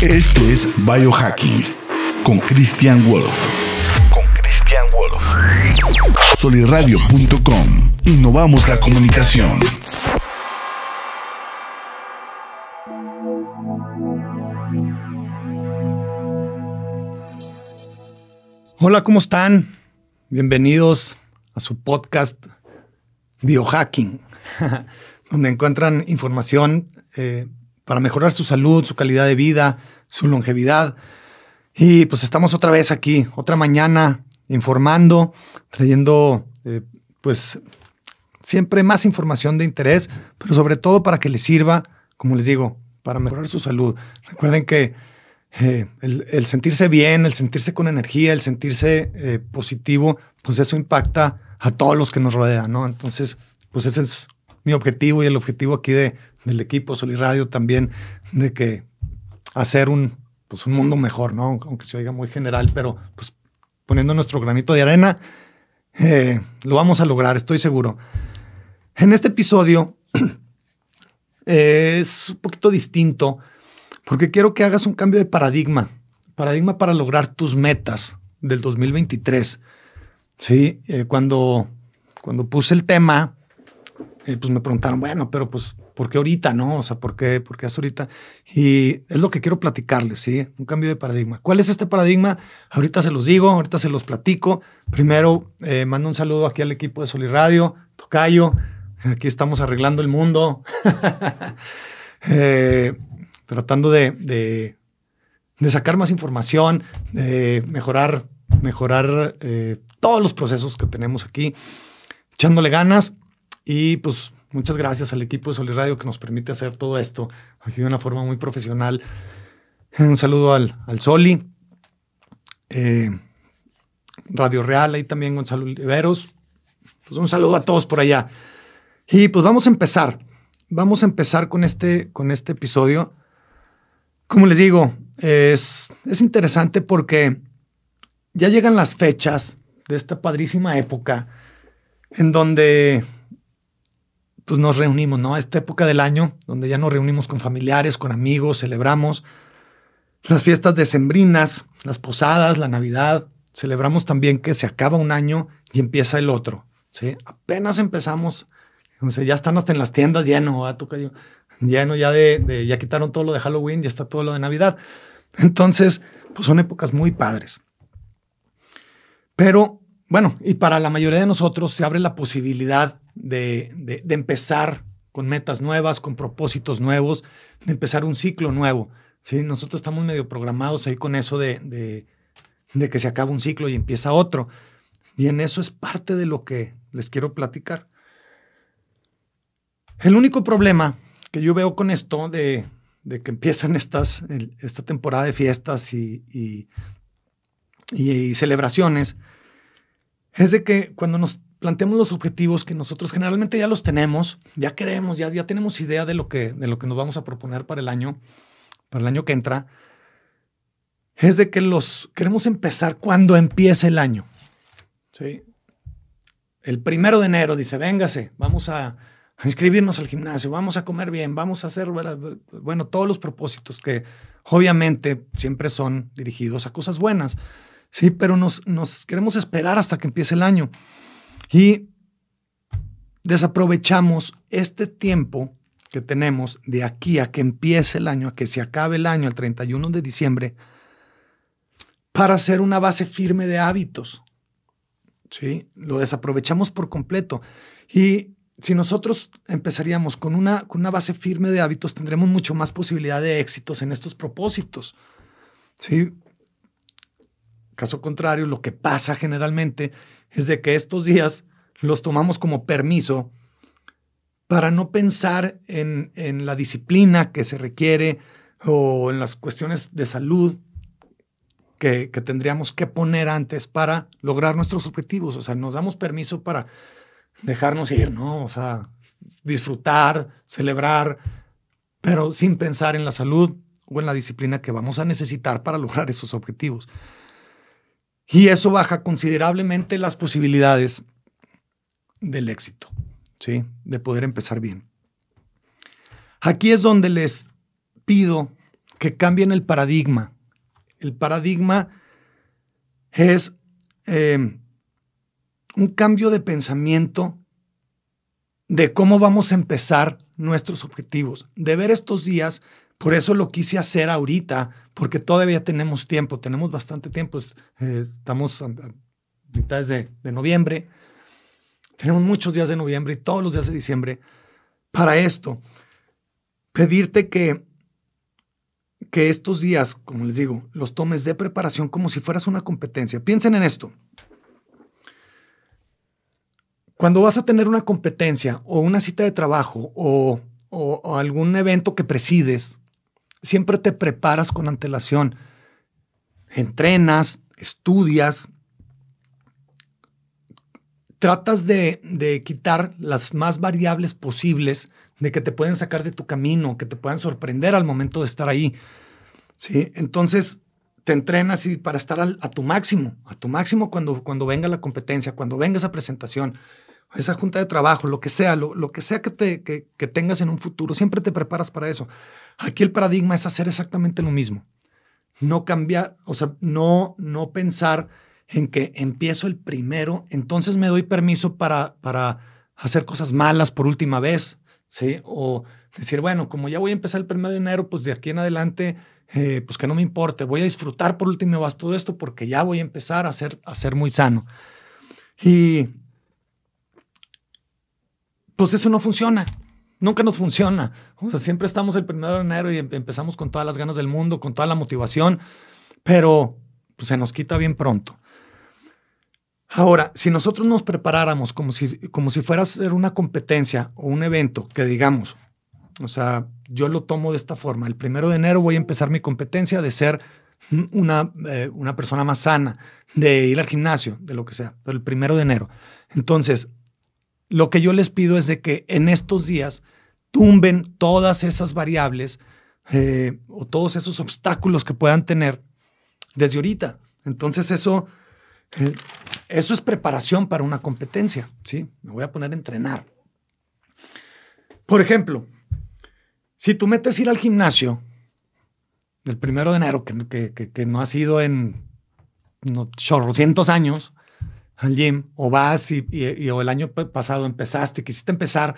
Esto es Biohacking con Christian Wolf. Con Christian Wolf. Soliradio.com. Innovamos la comunicación. Hola, ¿cómo están? Bienvenidos a su podcast Biohacking, donde encuentran información eh, para mejorar su salud, su calidad de vida, su longevidad. Y pues estamos otra vez aquí, otra mañana, informando, trayendo eh, pues siempre más información de interés, pero sobre todo para que les sirva, como les digo, para mejorar su salud. Recuerden que eh, el, sentirse bien, el sentirse con energía, el sentirse eh, positivo, pues eso impacta a todos los que nos rodean, ¿no? Entonces, pues ese es mi objetivo y el objetivo aquí de, del equipo Soliradio también, de que hacer un, pues un mundo mejor, ¿no? Aunque se oiga muy general, pero pues poniendo nuestro granito de arena, eh, lo vamos a lograr, estoy seguro. En este episodio es un poquito distinto porque quiero que hagas un cambio de paradigma, paradigma para lograr tus metas del 2023. Sí, eh, cuando, cuando puse el tema, eh, pues me preguntaron, bueno, pero pues, ¿por qué ahorita, no? O sea, ¿por qué, por qué es ahorita? Y es lo que quiero platicarles, ¿sí? Un cambio de paradigma. ¿Cuál es este paradigma? Ahorita se los digo, ahorita se los platico. Primero, eh, mando un saludo aquí al equipo de Soliradio, Tocayo. Aquí estamos arreglando el mundo. eh, tratando de, sacar más información, de mejorar, mejorar eh, todos los procesos que tenemos aquí, echándole ganas y pues muchas gracias al equipo de Soliradio que nos permite hacer todo esto aquí de una forma muy profesional. Un saludo al, al Soli, eh, Radio Real, ahí también Gonzalo Oliveros. Pues un saludo a todos por allá. Y pues vamos a empezar. Vamos a empezar con este, con este episodio. Como les digo, es, es interesante porque ya llegan las fechas de esta padrísima época en donde pues nos reunimos, ¿no? Esta época del año, donde ya nos reunimos con familiares, con amigos, celebramos las fiestas decembrinas, las posadas, la Navidad. Celebramos también que se acaba un año y empieza el otro, ¿sí? Apenas empezamos, ya están hasta en las tiendas lleno, ¿va? yo lleno ya de, ya quitaron todo lo de Halloween, ya está todo lo de Navidad. Entonces, pues son épocas muy padres. Pero, bueno, y para la mayoría de nosotros se abre la posibilidad de, de, empezar con metas nuevas, con propósitos nuevos, de empezar un ciclo nuevo. ¿sí? Nosotros estamos medio programados ahí con eso de, de que se acaba un ciclo y empieza otro. Y en eso es parte de lo que les quiero platicar. El único problema que yo veo con esto de, que empiezan estas, esta temporada de fiestas y, y, celebraciones, es de que cuando nos planteamos los objetivos que nosotros generalmente ya los tenemos, ya queremos, ya, ya tenemos idea de lo, que, de lo que nos vamos a proponer para el año, para el año que entra, es de que los queremos empezar cuando empiece el año. ¿sí? El primero de enero dice, véngase, vamos a, inscribirnos al gimnasio, vamos a comer bien, vamos a hacer, bueno, todos los propósitos que obviamente siempre son dirigidos a cosas buenas, sí, pero nos, nos queremos esperar hasta que empiece el año. Y desaprovechamos este tiempo que tenemos de aquí a que empiece el año, a que se acabe el año, el 31 de diciembre, para hacer una base firme de hábitos. ¿Sí? Lo desaprovechamos por completo. Y si nosotros empezaríamos con una, con una base firme de hábitos, tendremos mucho más posibilidad de éxitos en estos propósitos. ¿Sí? Caso contrario, lo que pasa generalmente es de que estos días los tomamos como permiso para no pensar en, en la disciplina que se requiere o en las cuestiones de salud que, que tendríamos que poner antes para lograr nuestros objetivos. O sea, nos damos permiso para dejarnos ir, ¿no? O sea, disfrutar, celebrar, pero sin pensar en la salud o en la disciplina que vamos a necesitar para lograr esos objetivos. Y eso baja considerablemente las posibilidades del éxito, ¿sí? De poder empezar bien. Aquí es donde les pido que cambien el paradigma. El paradigma es eh, un cambio de pensamiento de cómo vamos a empezar nuestros objetivos, de ver estos días. Por eso lo quise hacer ahorita, porque todavía tenemos tiempo, tenemos bastante tiempo. Eh, estamos a, mitad de, noviembre, tenemos muchos días de noviembre y todos los días de diciembre para esto. Pedirte que, que estos días, como les digo, los tomes de preparación como si fueras una competencia. Piensen en esto. Cuando vas a tener una competencia o una cita de trabajo o, algún evento que presides, siempre te preparas con antelación. Entrenas, estudias, tratas de, quitar las más variables posibles de que te pueden sacar de tu camino, que te puedan sorprender al momento de estar ahí. ¿sí? Entonces, te entrenas y para estar a tu máximo, a tu máximo cuando, cuando venga la competencia, cuando venga esa presentación esa junta de trabajo, lo que sea, lo, lo que sea que, te, que, tengas en un futuro, siempre te preparas para eso. Aquí el paradigma es hacer exactamente lo mismo. No cambiar, o sea, no, no pensar en que empiezo el primero, entonces me doy permiso para, para hacer cosas malas por última vez, ¿sí? O decir, bueno, como ya voy a empezar el primero de enero, pues de aquí en adelante, eh, pues que no me importe, voy a disfrutar por última vez todo esto porque ya voy a empezar a ser, a ser muy sano. Y pues eso no funciona. Nunca nos funciona. siempre estamos el primero de enero y em, empezamos con todas las ganas del mundo, con toda la motivación, pero pues, se nos quita bien pronto. Ahora, si nosotros nos preparáramos como si, como si fuera a ser una competencia o un evento, que digamos, o sea, yo lo tomo de esta forma, el primero de enero voy a empezar mi competencia de ser una, eh, una persona más sana, de ir al gimnasio, de lo que sea, pero el primero de enero. Entonces, lo que yo les pido es de que en estos días tumben todas esas variables eh, o todos esos obstáculos que puedan tener desde ahorita. Entonces eso, eh, eso es preparación para una competencia, ¿sí? Me voy a poner a entrenar. Por ejemplo, si tú metes ir al gimnasio el primero de enero, que, que, no ha sido en no, cientos años, al gym o vas y, o el año pasado empezaste, quisiste empezar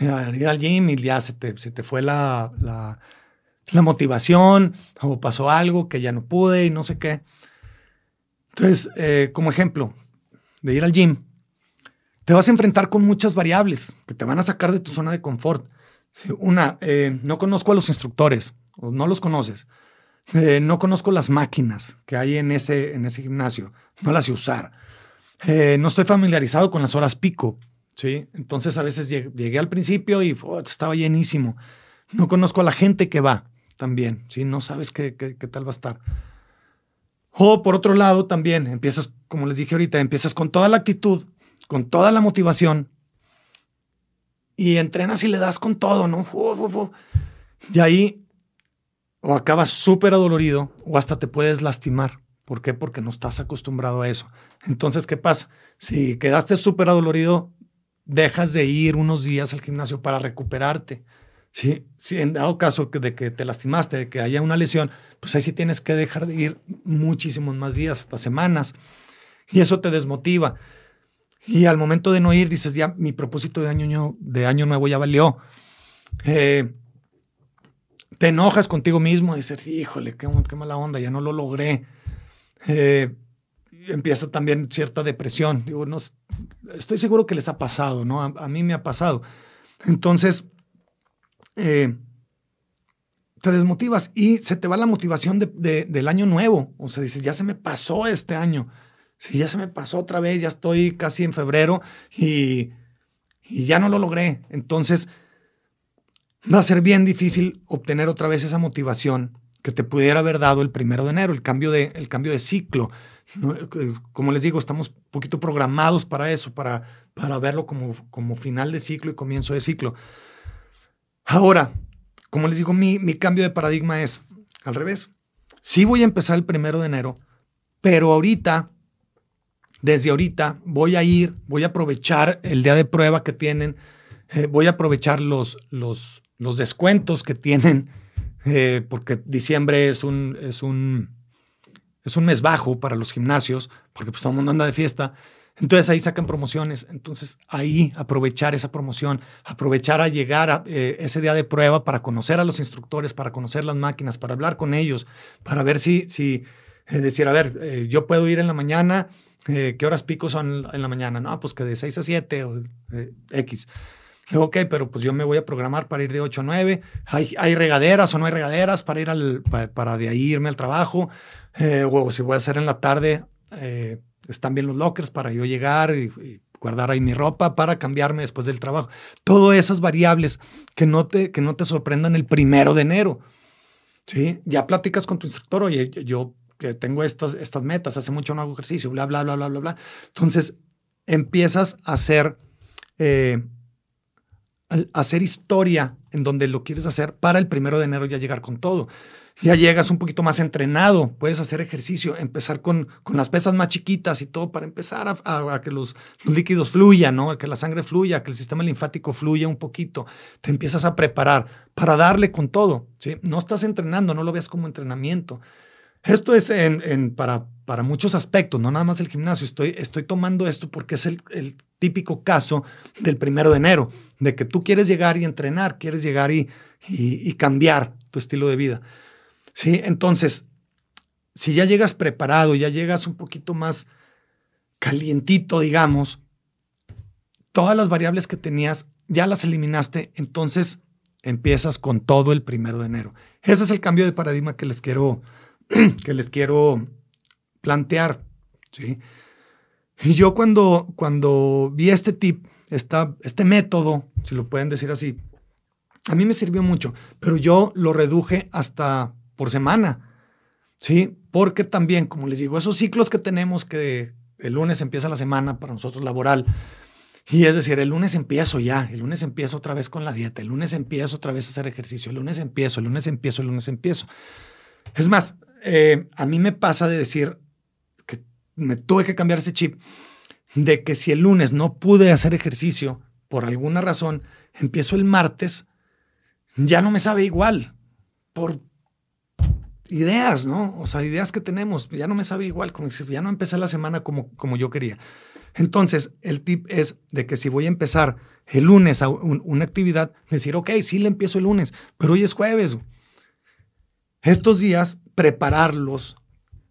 a ir al gym y ya se te, se te fue la, la, motivación o pasó algo que ya no pude y no sé qué. Entonces, eh, como ejemplo de ir al gym, te vas a enfrentar con muchas variables que te van a sacar de tu zona de confort. Una, eh, no conozco a los instructores, o no los conoces. Eh, no conozco las máquinas que hay en ese, en ese gimnasio, no las sé usar eh, no estoy familiarizado con las horas pico, ¿sí? Entonces a veces llegué, al principio y estaba llenísimo. No conozco a la gente que va también, ¿sí? No sabes qué, qué, qué, tal va a estar. O por otro lado también empiezas, como les dije ahorita, empiezas con toda la actitud, con toda la motivación y entrenas y le das con todo, ¿no? Y ahí o acabas súper adolorido o hasta te puedes lastimar. ¿Por qué? Porque no estás acostumbrado a eso. Entonces, ¿qué pasa? Si quedaste súper adolorido, dejas de ir unos días al gimnasio para recuperarte. Si, si en dado caso de que te lastimaste, de que haya una lesión, pues ahí sí tienes que dejar de ir muchísimos más días, hasta semanas. Y eso te desmotiva. Y al momento de no ir, dices, ya mi propósito de año, de año nuevo ya valió. Eh, te enojas contigo mismo, dices, híjole, qué, qué mala onda, ya no lo logré. Eh, empieza también cierta depresión. Digo, no, estoy seguro que les ha pasado, ¿no? A, mí me ha pasado. Entonces, eh, te desmotivas y se te va la motivación del año nuevo. O sea, dices, ya se me pasó este año. Sí, ya se me pasó otra vez, ya estoy casi en febrero y, y ya no lo logré. Entonces, va a ser bien difícil obtener otra vez esa motivación que te pudiera haber dado el primero de enero, el cambio de, el cambio de ciclo. Como les digo, estamos un poquito programados para eso, para, para verlo como, como final de ciclo y comienzo de ciclo. Ahora, como les digo, mi, mi cambio de paradigma es al revés. Sí voy a empezar el primero de enero, pero ahorita, desde ahorita, voy a ir, voy a aprovechar el día de prueba que tienen, eh, voy a aprovechar los, los, los descuentos que tienen eh, porque diciembre es un, es, un, es un mes bajo para los gimnasios, porque pues todo el mundo anda de fiesta. Entonces ahí sacan promociones. Entonces ahí aprovechar esa promoción, aprovechar a llegar a eh, ese día de prueba para conocer a los instructores, para conocer las máquinas, para hablar con ellos, para ver si, si eh, decir, a ver, yo puedo ir en la mañana, ¿qué horas pico son en la mañana? No, pues que de 6 a 7 o X ok, pero pues yo me voy a programar para ir de 8 a 9. ¿Hay, hay regaderas o no hay regaderas para ir al, para, de ahí irme al trabajo? Eh, o si voy a hacer en la tarde, eh, están bien los lockers para yo llegar y, guardar ahí mi ropa para cambiarme después del trabajo. Todas esas variables que no te, que no te sorprendan el primero de enero. ¿sí? Ya platicas con tu instructor, oye, yo que tengo estas, estas metas, hace mucho no hago ejercicio, bla, bla, bla, bla, bla, bla. Entonces empiezas a hacer... Eh, hacer historia en donde lo quieres hacer para el primero de enero ya llegar con todo. Ya llegas un poquito más entrenado, puedes hacer ejercicio, empezar con, con las pesas más chiquitas y todo para empezar a, que los, líquidos fluyan, ¿no? que la sangre fluya, que el sistema linfático fluya un poquito. Te empiezas a preparar para darle con todo. ¿sí? No estás entrenando, no lo veas como entrenamiento. Esto es para, muchos aspectos, no nada más el gimnasio. Estoy, estoy tomando esto porque es el, típico caso del primero de enero, de que tú quieres llegar y entrenar, quieres llegar y, y, cambiar tu estilo de vida. ¿Sí? Entonces, si ya llegas preparado, ya llegas un poquito más calientito, digamos, todas las variables que tenías ya las eliminaste, entonces empiezas con todo el primero de enero. Ese es el cambio de paradigma que les quiero que les quiero plantear. ¿sí? Y yo cuando, cuando vi este tip, esta, este método, si lo pueden decir así, a mí me sirvió mucho, pero yo lo reduje hasta por semana, ¿sí? Porque también, como les digo, esos ciclos que tenemos que el lunes empieza la semana para nosotros laboral, y es decir, el lunes empiezo ya, el lunes empiezo otra vez con la dieta, el lunes empiezo otra vez a hacer ejercicio, el lunes empiezo, el lunes empiezo, el lunes empiezo. Es más, eh, a mí me pasa de decir que me tuve que cambiar ese chip de que si el lunes no pude hacer ejercicio por alguna razón, empiezo el martes, ya no me sabe igual por ideas, ¿no? O sea, ideas que tenemos, ya no me sabe igual, como si ya no empecé la semana como, como yo quería. Entonces, el tip es de que si voy a empezar el lunes a una actividad, decir, ok, sí le empiezo el lunes, pero hoy es jueves. Estos días prepararlos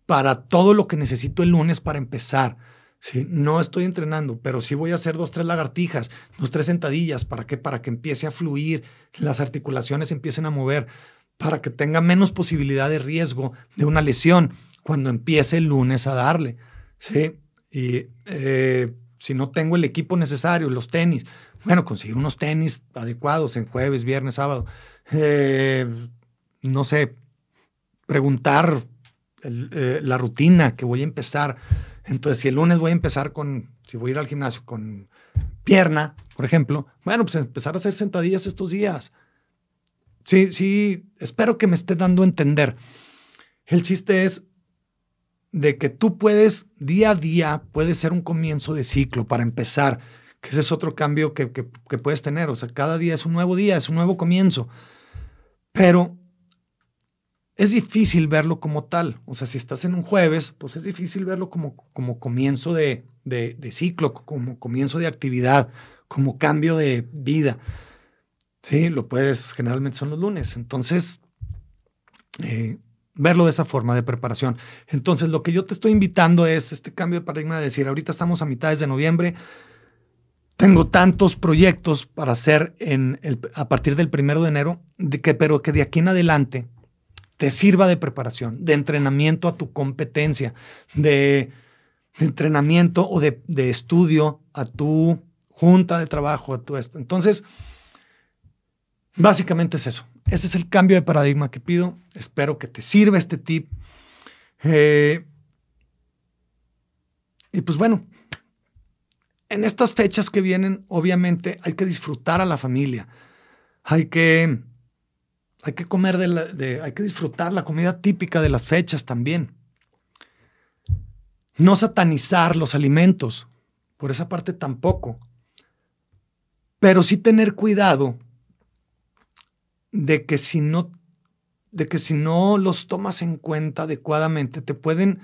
para todo lo que necesito el lunes para empezar. ¿sí? No estoy entrenando, pero sí voy a hacer dos, tres lagartijas, dos, tres sentadillas. ¿Para qué? Para que empiece a fluir, las articulaciones empiecen a mover, para que tenga menos posibilidad de riesgo de una lesión cuando empiece el lunes a darle. ¿sí? Y eh, si no tengo el equipo necesario, los tenis, bueno, conseguir unos tenis adecuados en jueves, viernes, sábado. Eh, no sé, preguntar eh, la rutina que voy a empezar. Entonces, si el lunes voy a empezar con, si voy a ir al gimnasio con pierna, por ejemplo, bueno, pues empezar a hacer sentadillas estos días. Sí, sí, espero que me esté dando a entender. El chiste es de que tú puedes, día a día, puede ser un comienzo de ciclo para empezar, que ese es otro cambio que, que puedes tener. O sea, cada día es un nuevo día, es un nuevo comienzo. Pero es difícil verlo como tal. O sea, si estás en un jueves, pues es difícil verlo como, como comienzo de, ciclo, como comienzo de actividad, como cambio de vida. Sí, lo puedes, generalmente son los lunes. Entonces, eh, verlo de esa forma de preparación. Entonces, lo que yo te estoy invitando es este cambio de paradigma de decir, ahorita estamos a mitades de noviembre, tengo tantos proyectos para hacer en el, a partir del primero de enero, de que, pero que de aquí en adelante te sirva de preparación, de entrenamiento a tu competencia, de, entrenamiento o de, estudio a tu junta de trabajo, a tu esto. Entonces, básicamente es eso. Ese es el cambio de paradigma que pido. Espero que te sirva este tip. Eh, y pues bueno, en estas fechas que vienen, obviamente hay que disfrutar a la familia. Hay que hay que comer de, hay que disfrutar la comida típica de las fechas también. No satanizar los alimentos, por esa parte tampoco. Pero sí tener cuidado de que si no de que si no los tomas en cuenta adecuadamente, te pueden,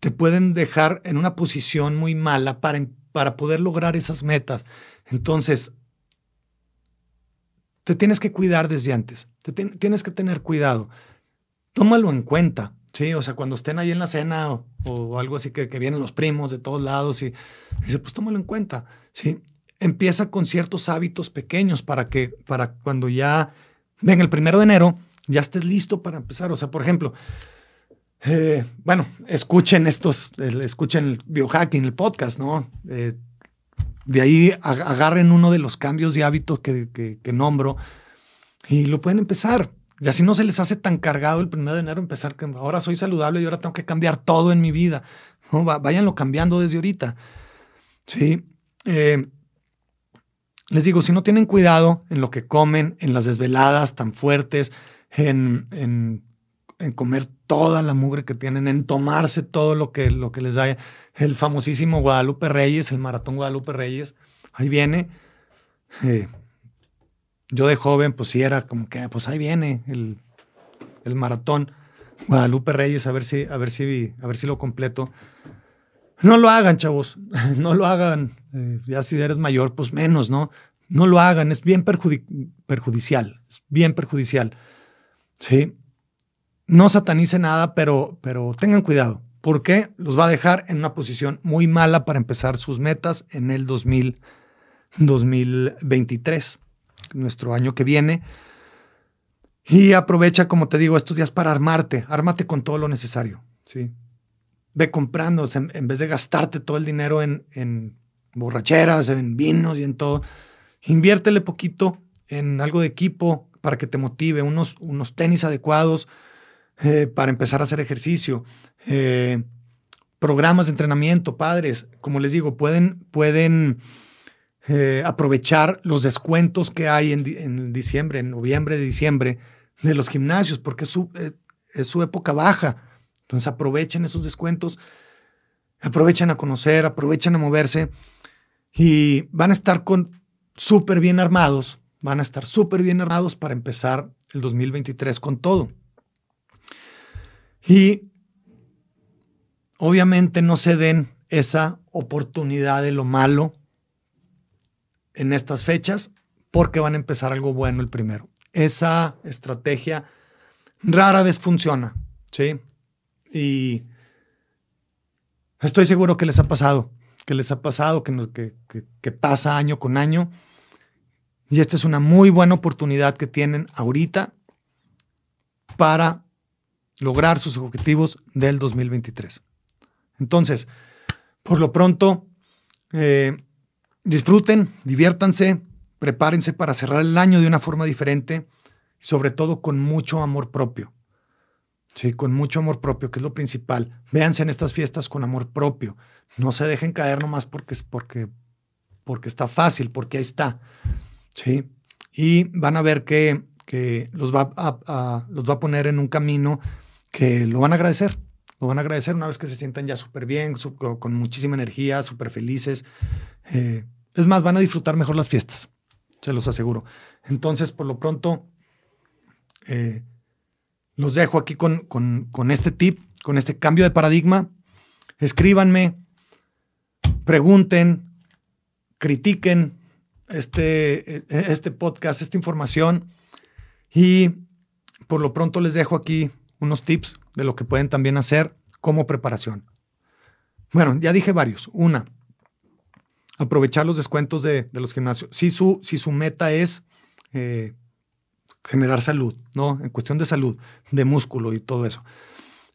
te pueden dejar en una posición muy mala para, para poder lograr esas metas. Entonces, te tienes que cuidar desde antes, te tienes que tener cuidado. Tómalo en cuenta, ¿sí? O sea, cuando estén ahí en la cena o, algo así que, que, vienen los primos de todos lados y dice, pues tómalo en cuenta, ¿sí? Empieza con ciertos hábitos pequeños para que, para cuando ya venga el primero de enero, ya estés listo para empezar. O sea, por ejemplo, eh, bueno, escuchen estos, escuchen el biohacking, el podcast, ¿no? Eh, de ahí agarren uno de los cambios de hábitos que, que, nombro y lo pueden empezar. Y así no se les hace tan cargado el primero de enero empezar que ahora soy saludable y ahora tengo que cambiar todo en mi vida. ¿no? Váyanlo cambiando desde ahorita. Sí. Eh, les digo, si no tienen cuidado en lo que comen, en las desveladas tan fuertes, en, en, en comer toda la mugre que tienen, en tomarse todo lo que, lo que les da el famosísimo Guadalupe Reyes, el maratón Guadalupe Reyes. Ahí viene. Eh, yo de joven, pues sí era como que, pues ahí viene el, el maratón Guadalupe Reyes, a ver si, a ver si, a ver si lo completo. No lo hagan, chavos. No lo hagan. Eh, ya si eres mayor, pues menos, ¿no? No lo hagan. Es bien perjudicial. Es bien perjudicial. Sí. No satanice nada, pero, pero tengan cuidado. Porque los va a dejar en una posición muy mala para empezar sus metas en el 2000, 2023, nuestro año que viene. Y aprovecha, como te digo, estos días para armarte. Ármate con todo lo necesario. Sí ve comprando, en, vez de gastarte todo el dinero en, borracheras, en vinos y en todo, inviértele poquito en algo de equipo para que te motive, unos, unos tenis adecuados eh, para empezar a hacer ejercicio, eh, programas de entrenamiento, padres, como les digo, pueden, pueden eh, aprovechar los descuentos que hay en, en, diciembre, en noviembre, diciembre, de los gimnasios, porque su, es su época baja entonces aprovechen esos descuentos, aprovechen a conocer, aprovechen a moverse y van a estar con súper bien armados, van a estar súper bien armados para empezar el 2023 con todo. Y obviamente no se den esa oportunidad de lo malo en estas fechas porque van a empezar algo bueno el primero. Esa estrategia rara vez funciona, ¿sí? Y estoy seguro que les ha pasado, que les ha pasado, que, que, pasa año con año. Y esta es una muy buena oportunidad que tienen ahorita para lograr sus objetivos del 2023. Entonces, por lo pronto, eh, disfruten, diviértanse, prepárense para cerrar el año de una forma diferente sobre todo con mucho amor propio. Sí, con mucho amor propio, que es lo principal. Véanse en estas fiestas con amor propio. No se dejen caer nomás porque, porque, porque está fácil, porque ahí está. Sí. Y van a ver que, que los, va a, los va a poner en un camino que lo van a agradecer. Lo van a agradecer una vez que se sientan ya súper bien, con muchísima energía, súper felices. Eh, es más, van a disfrutar mejor las fiestas, se los aseguro. Entonces, por lo pronto, eh, los dejo aquí con, con, este tip, con este cambio de paradigma. Escríbanme, pregunten, critiquen este, este podcast, esta información. Y por lo pronto les dejo aquí unos tips de lo que pueden también hacer como preparación. Bueno, ya dije varios. Una, aprovechar los descuentos de, los gimnasios. Si su, si su meta es eh, generar salud, ¿no? En cuestión de salud, de músculo y todo eso.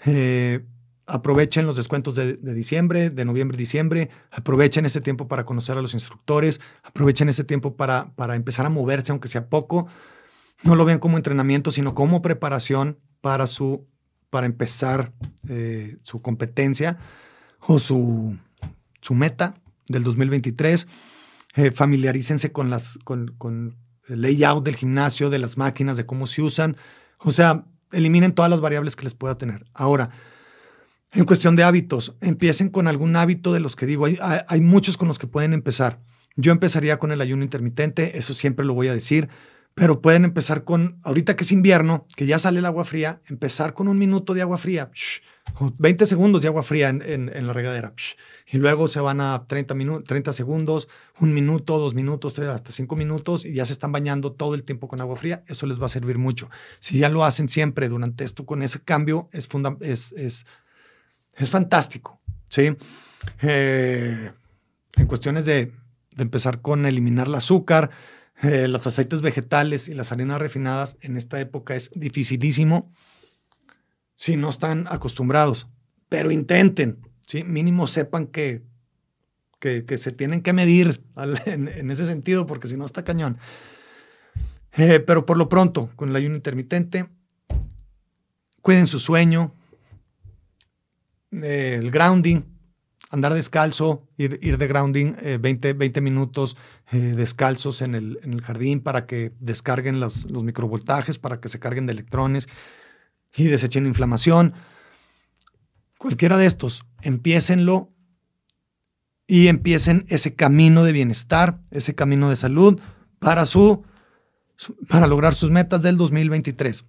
Eh, aprovechen los descuentos de, diciembre, de noviembre, diciembre. Aprovechen ese tiempo para conocer a los instructores. Aprovechen ese tiempo para, para empezar a moverse, aunque sea poco. No lo vean como entrenamiento, sino como preparación para, su, para empezar eh, su competencia o su, su meta del 2023. Eh, familiarícense con, las, con, con el layout del gimnasio, de las máquinas, de cómo se usan. O sea, eliminen todas las variables que les pueda tener. Ahora, en cuestión de hábitos, empiecen con algún hábito de los que digo. Hay, hay, muchos con los que pueden empezar. Yo empezaría con el ayuno intermitente, eso siempre lo voy a decir, pero pueden empezar con, ahorita que es invierno, que ya sale el agua fría, empezar con un minuto de agua fría, 20 segundos de agua fría en, la regadera, y luego se van a 30, 30 segundos, un minuto, dos minutos, hasta cinco minutos, y ya se están bañando todo el tiempo con agua fría, eso les va a servir mucho. Si ya lo hacen siempre durante esto, con ese cambio, es, es, es, es fantástico, ¿sí? Eh, en cuestiones de, de empezar con eliminar el azúcar, eh, los aceites vegetales y las harinas refinadas en esta época es dificilísimo si no están acostumbrados. Pero intenten, ¿sí? mínimo sepan que, que, se tienen que medir en, ese sentido, porque si no está cañón. Eh, pero por lo pronto, con el ayuno intermitente, cuiden su sueño, eh, el grounding, andar descalzo, ir, ir de grounding 20, eh, 20, minutos eh, descalzos en el, en el, jardín para que descarguen los, los, microvoltajes, para que se carguen de electrones y desechen inflamación. Cualquiera de estos, empiecenlo y empiecen ese camino de bienestar, ese camino de salud para, su, para lograr sus metas del 2023.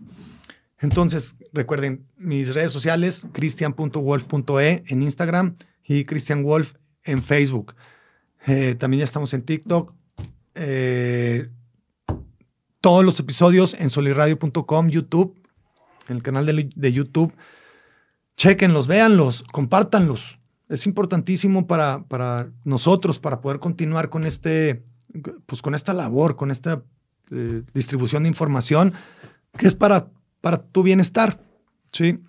Entonces, recuerden mis redes sociales, cristian.wolf.e en Instagram y Christian Wolf en Facebook. Eh, también ya estamos en TikTok. Eh, todos los episodios en soliradio.com, YouTube, en el canal de, YouTube. Chequenlos, véanlos, compártanlos. Es importantísimo para, para nosotros, para poder continuar con, este, pues con esta labor, con esta eh, distribución de información, que es para, para tu bienestar, ¿sí?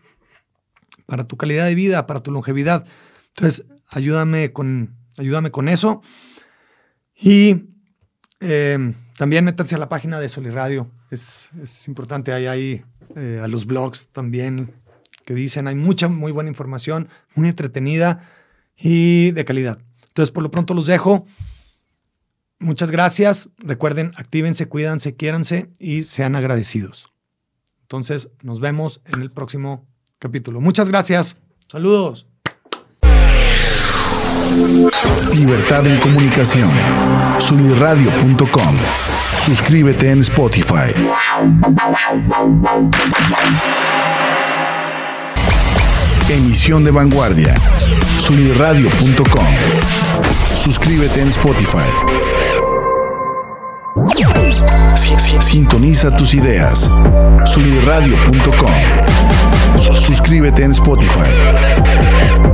para tu calidad de vida, para tu longevidad. Entonces, ayúdame con, ayúdame con eso. Y em, también métanse a la página de Soliradio. Es, es importante. Hay ahí eh, a los blogs también que dicen, hay mucha, muy buena información, muy entretenida y de calidad. Entonces, por lo pronto los dejo. Muchas gracias. Recuerden, actívense, cuídense, quiéranse y sean agradecidos. Entonces, nos vemos en el próximo capítulo. Muchas gracias. Saludos. Libertad en comunicación. Sunirradio.com. Suscríbete en Spotify. Emisión de vanguardia. Sunirradio.com. Suscríbete en Spotify. Sintoniza tus ideas. Sunirradio.com. Suscríbete en Spotify.